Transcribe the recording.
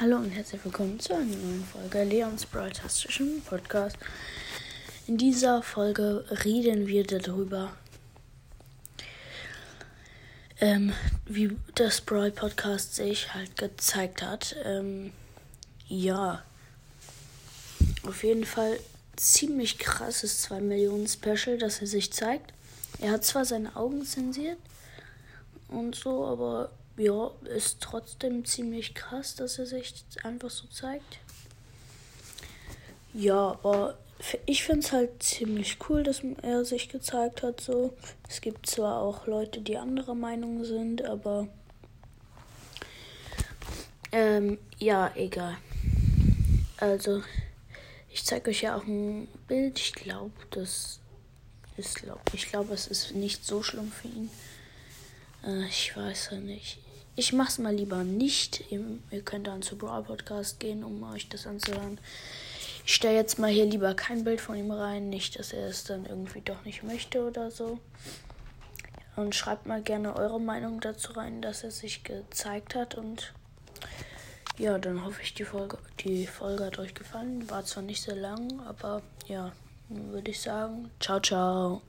Hallo und herzlich willkommen zu einer neuen Folge Leons Broadcastischen Podcast. In dieser Folge reden wir darüber, ähm, wie das Brawl Podcast sich halt gezeigt hat. Ähm, ja, auf jeden Fall ziemlich krasses 2 Millionen Special, dass er sich zeigt. Er hat zwar seine Augen zensiert und so, aber ja, ist trotzdem ziemlich krass, dass er sich einfach so zeigt. Ja, aber ich finde es halt ziemlich cool, dass er sich gezeigt hat. So, es gibt zwar auch Leute, die anderer Meinung sind, aber ähm, ja, egal. Also, ich zeige euch ja auch ein Bild. Ich glaube, das ist, glaube ich, glaube, es ist nicht so schlimm für ihn. Äh, ich weiß ja nicht. Ich mach's mal lieber nicht. Ihr könnt dann zu Brawl Podcast gehen, um euch das anzuhören. Ich stelle jetzt mal hier lieber kein Bild von ihm rein. Nicht, dass er es dann irgendwie doch nicht möchte oder so. Und schreibt mal gerne eure Meinung dazu rein, dass er sich gezeigt hat. Und ja, dann hoffe ich, die Folge, die Folge hat euch gefallen. War zwar nicht sehr lang, aber ja, würde ich sagen. Ciao, ciao.